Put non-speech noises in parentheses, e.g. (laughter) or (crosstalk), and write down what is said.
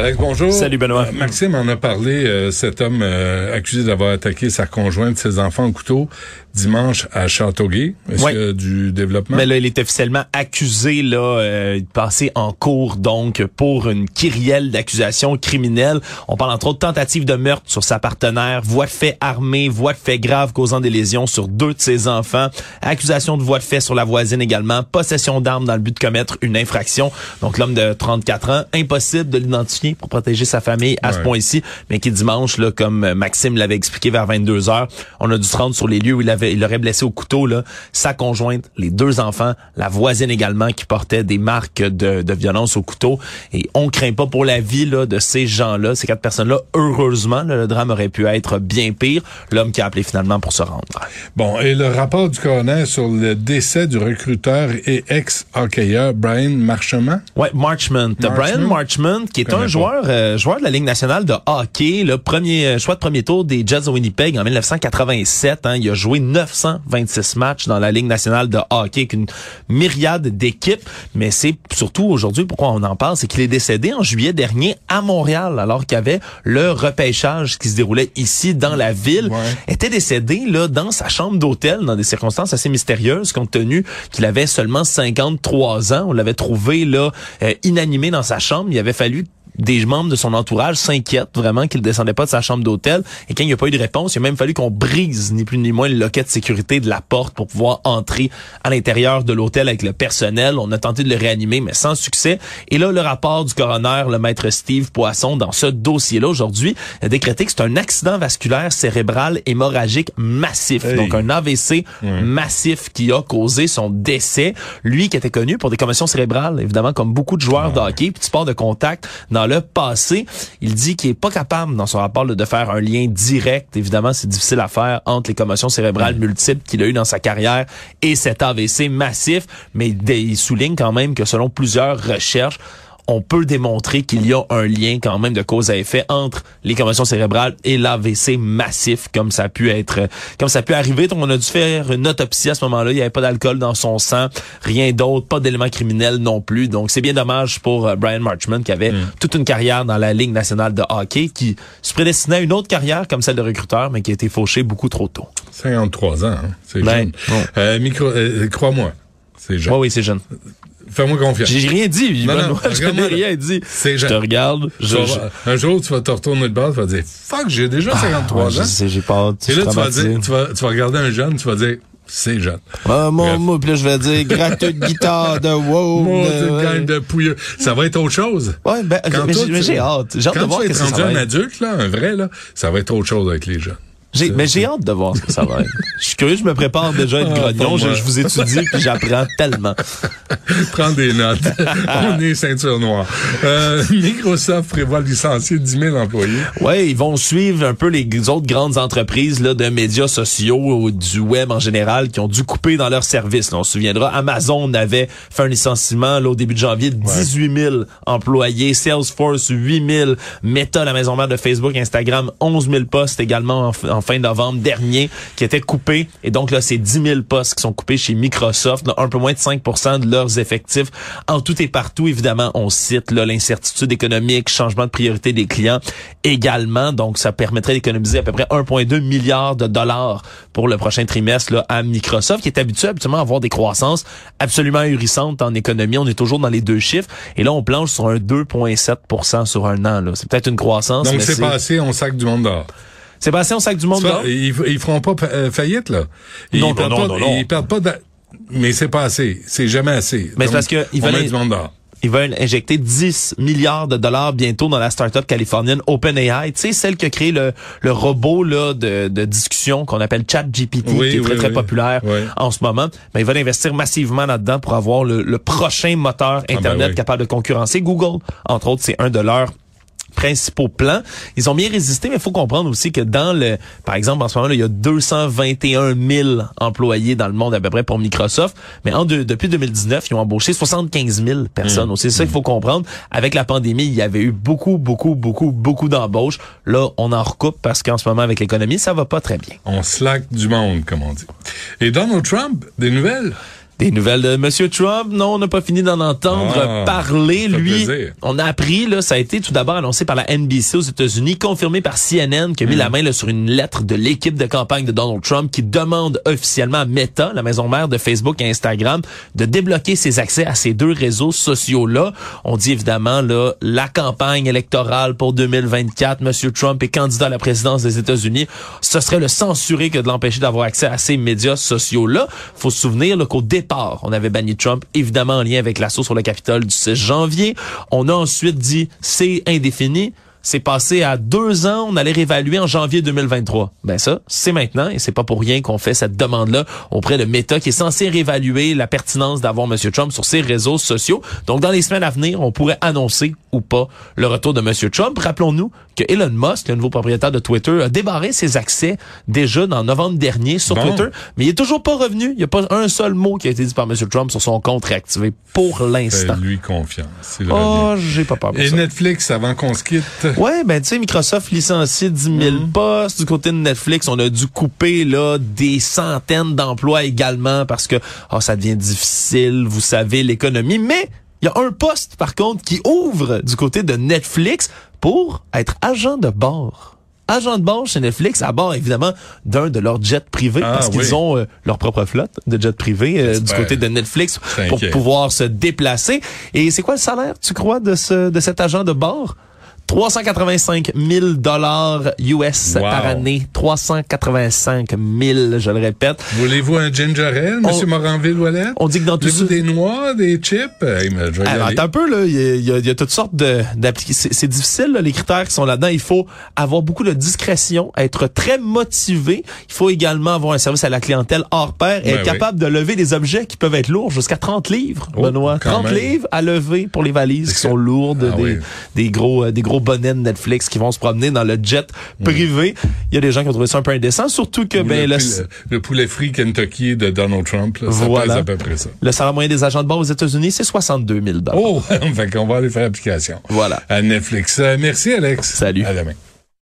Alex, bonjour. Salut Benoît. Euh, Maxime en a parlé, euh, cet homme euh, accusé d'avoir attaqué sa conjointe, ses enfants au couteau, dimanche à Châteauguay. Est-ce Ouais. qu'il y a du développement? Mais là, il est officiellement accusé là, euh, de passer en cours donc pour une kyrielle d'accusations criminelles. On parle entre autres de tentative de meurtre sur sa partenaire, voie de fait armée, voie de fait grave causant des lésions sur deux de ses enfants, accusation de voie de fait sur la voisine également, possession d'armes dans le but de commettre une infraction. Donc l'homme de 34 ans, impossible de l'identifier pour protéger sa famille à ce point-ci, mais qui dimanche, là, comme Maxime l'avait expliqué vers 22 heures, on a dû se rendre sur les lieux où il avait, il aurait blessé au couteau, là, sa conjointe, les deux enfants, la voisine également qui portait des marques de, de violence au couteau. Et on craint pas pour la vie, là, de ces gens-là, ces quatre personnes-là. Heureusement, là, le drame aurait pu être bien pire. L'homme qui a appelé finalement pour se rendre. Bon, et le rapport du coroner sur le décès du recruteur et ex-hockeyeur Brian Marchement? Ouais, Marchment. Marchment? Brian Marchment, qui est Connais un. Joueur, euh, joueur de la Ligue nationale de hockey, le premier euh, choix de premier tour des Jets de Winnipeg en 1987. Hein, il a joué 926 matchs dans la Ligue nationale de hockey avec une myriade d'équipes. Mais c'est surtout aujourd'hui pourquoi on en parle, c'est qu'il est décédé en juillet dernier à Montréal, alors qu'il y avait le repêchage qui se déroulait ici dans la ville. Ouais. Était décédé là dans sa chambre d'hôtel dans des circonstances assez mystérieuses, compte tenu qu'il avait seulement 53 ans. On l'avait trouvé là euh, inanimé dans sa chambre. Il avait fallu des membres de son entourage s'inquiètent vraiment qu'il descendait pas de sa chambre d'hôtel. Et quand il n'y a pas eu de réponse, il a même fallu qu'on brise, ni plus ni moins, le loquet de sécurité de la porte pour pouvoir entrer à l'intérieur de l'hôtel avec le personnel. On a tenté de le réanimer, mais sans succès. Et là, le rapport du coroner, le maître Steve Poisson, dans ce dossier-là aujourd'hui, a décrété que c'est un accident vasculaire cérébral hémorragique massif. Hey. Donc, un AVC massif qui a causé son décès. Lui qui était connu pour des commotions cérébrales, évidemment, comme beaucoup de joueurs de hockey, puis de sport de contact dans le passé. Il dit qu'il est pas capable, dans son rapport, là, de faire un lien direct. Évidemment, c'est difficile à faire entre les commotions cérébrales multiples qu'il a eues dans sa carrière et cet AVC massif, mais il il souligne quand même que selon plusieurs recherches, on peut démontrer qu'il y a un lien quand même de cause à effet entre les commotions cérébrales et l'AVC massif, comme ça a pu être, comme ça a pu arriver. Donc, on a dû faire une autopsie à ce moment-là. Il n'y avait pas d'alcool dans son sang, rien d'autre, pas d'éléments criminels non plus. Donc, c'est bien dommage pour euh, Brian Marchman qui avait toute une carrière dans la Ligue nationale de hockey, qui se prédestinait à une autre carrière comme celle de recruteur, mais qui a été fauchée beaucoup trop tôt. 53 ans, hein? c'est Ben, jeune. bon. Euh, micro, euh, crois-moi, c'est jeune. Oui, oui, c'est jeune. Fais-moi confiance. J'ai rien dit, Non, non, je n'ai rien dit. C'est Je te jeune. regarde, je, je- un jour, tu vas te retourner de base, tu vas dire, fuck, j'ai déjà 53 Ouais, je ans. sais, j'ai peur. Et là, tu vas, dire, tu, vas, tu vas regarder un jeune, tu vas dire, c'est jeune. Ah, mon, moi, puis là, je vais dire gratuit de guitare, de (laughs) wow. Mon de- gang de pouilleux. Ça va être autre chose. Ouais, ben, Quand mais toi, j'ai- hâte. J'ai hâte de voir tu vas que être ça, rendu un adulte, là, un vrai, là, ça va être autre chose avec les jeunes. J'ai, mais j'ai hâte de voir ce que ça va être. Je suis curieux, je me prépare déjà (laughs) à être Ah, grognon. Je, vous étudie puis j'apprends tellement. (laughs) Prends des notes. (laughs) On est ceinture noire. Euh, Microsoft prévoit de licencier 10 000 employés. Ouais, ils vont suivre un peu les autres grandes entreprises là, de médias sociaux ou du web en général qui ont dû couper dans leurs services. là. on se souviendra, Amazon avait fait un licenciement là, au début de janvier de 18 000 employés, Salesforce 8 000, Meta, la maison mère de Facebook, Instagram, 11 000 postes également en, en fin novembre dernier qui étaient coupés. Et donc là, c'est 10 000 postes qui sont coupés chez Microsoft, un peu moins de 5% de leurs effectifs. En tout et partout, évidemment, on cite l'incertitude économique, changement de priorité des clients également. Donc, ça permettrait d'économiser à peu près 1,2 milliard de dollars pour le prochain trimestre là, à Microsoft, qui est habitué habituellement à avoir des croissances absolument ahurissantes en économie. On est toujours dans les deux chiffres. Et là, on planche sur un 2,7% sur un an. C'est peut-être une croissance. Donc, c'est passé, on sac du monde dehors. C'est passé au sac du monde Ça, ils, ils feront pas euh, faillite, là. Ils Non, perdent non, pas, non, non. Ils perdent pas de... Mais c'est pas assez. C'est jamais assez. Mais c'est parce que ils on veulent- du monde dehors. Ils veulent injecter 10 milliards de dollars bientôt dans la start-up californienne OpenAI. Tu sais, celle qui a créé le, le robot là, de, de discussion qu'on appelle ChatGPT, Oui, qui est très, oui, très oui. populaire en ce moment. Mais ils veulent investir massivement là-dedans pour avoir le, le prochain moteur ben Internet capable de concurrencer Google. Entre autres, c'est un de leurs principaux plans. Ils ont bien résisté, mais il faut comprendre aussi que dans le, par exemple, en ce moment, là, il y a 221 000 employés dans le monde à peu près pour Microsoft, mais en de- depuis 2019, ils ont embauché 75 000 personnes. Mmh. C'est ça qu'il faut comprendre. Avec la pandémie, il y avait eu beaucoup, beaucoup, beaucoup, beaucoup d'embauches. Là, on en recoupe parce qu'en ce moment, avec l'économie, ça va pas très bien. On slack du monde, comme on dit. Et Donald Trump, des nouvelles? Des nouvelles de Monsieur Trump, non, on n'a pas fini d'en entendre Ah, parler. Lui, plaisir. on a appris, là, ça a été tout d'abord annoncé par la NBC aux États-Unis, confirmé par CNN, qui a mis Mm. la main là, sur une lettre de l'équipe de campagne de Donald Trump qui demande officiellement à Meta, la maison mère de Facebook et Instagram, de débloquer ses accès à ces deux réseaux sociaux-là. On dit évidemment, là, la campagne électorale pour 2024, Monsieur Trump est candidat à la présidence des États-Unis. Ce serait le censurer que de l'empêcher d'avoir accès à ces médias sociaux-là. Faut se souvenir là, qu'au départ, on avait banni Trump, évidemment en lien avec l'assaut sur le Capitole du 16 janvier. On a ensuite dit c'est indéfini. C'est passé à deux ans, on allait réévaluer en janvier 2023. Ben ça, c'est maintenant et c'est pas pour rien qu'on fait cette demande-là auprès de Meta qui est censé réévaluer la pertinence d'avoir M. Trump sur ses réseaux sociaux. Donc dans les semaines à venir, on pourrait annoncer ou pas le retour de M. Trump. Rappelons-nous que Elon Musk, le nouveau propriétaire de Twitter, a débarré ses accès déjà dans novembre dernier sur Bon. Twitter, mais il est toujours pas revenu. Il n'y a pas un seul mot qui a été dit par M. Trump sur son compte réactivé pour l'instant. Fais-lui confiance. il Oh, j'ai pas peur pour Et ça. Netflix, avant qu'on se quitte, (laughs) Ouais, ben tu sais, Microsoft licencie 10 000 Mm-hmm. postes. Du côté de Netflix, on a dû couper là des centaines d'emplois également parce que oh, ça devient difficile, vous savez, l'économie. Mais il y a un poste, par contre, qui ouvre du côté de Netflix pour être agent de bord. Agent de bord chez Netflix, à bord évidemment d'un de leurs jets privés, Ah, parce qu'ils oui. ont euh, leur propre flotte de jets privés euh, du côté de Netflix pour pouvoir se déplacer. Et c'est quoi le salaire, tu crois, de ce de cet agent de bord? 385 000 dollars US Wow. par année. 385 000, je le répète. voulez-vous un ginger ale, Monsieur Moranville-Ouellet? On dit que dans tout ça... des noix, des chips? Hey, je y Alors, attends un peu, là. Il y a, il y a- il y a toutes sortes de, d'applications. C'est, difficile, là, les critères qui sont là-dedans. Il faut avoir beaucoup de discrétion, être très motivé. Il faut également avoir un service à la clientèle hors pair et Ben être oui. capable de lever des objets qui peuvent être lourds jusqu'à 30 livres, Oh, Benoît. quand 30 même. livres à lever pour les valises qui sont lourdes, Ah des, oui. des gros, des gros bonnets de Netflix qui vont se promener dans le jet Mm. privé. Il y a des gens qui ont trouvé ça un peu indécent, surtout que, Ou ben, le, le, poulet- le poulet frit Kentucky de Donald Trump, là, ça Voilà. pèse à peu près ça. le salaire moyen des agents de bord aux États-Unis, c'est 62 000 Oh, (laughs) fait qu'on va aller faire application Voilà. à Netflix. Euh, merci, Alex. Salut. À demain.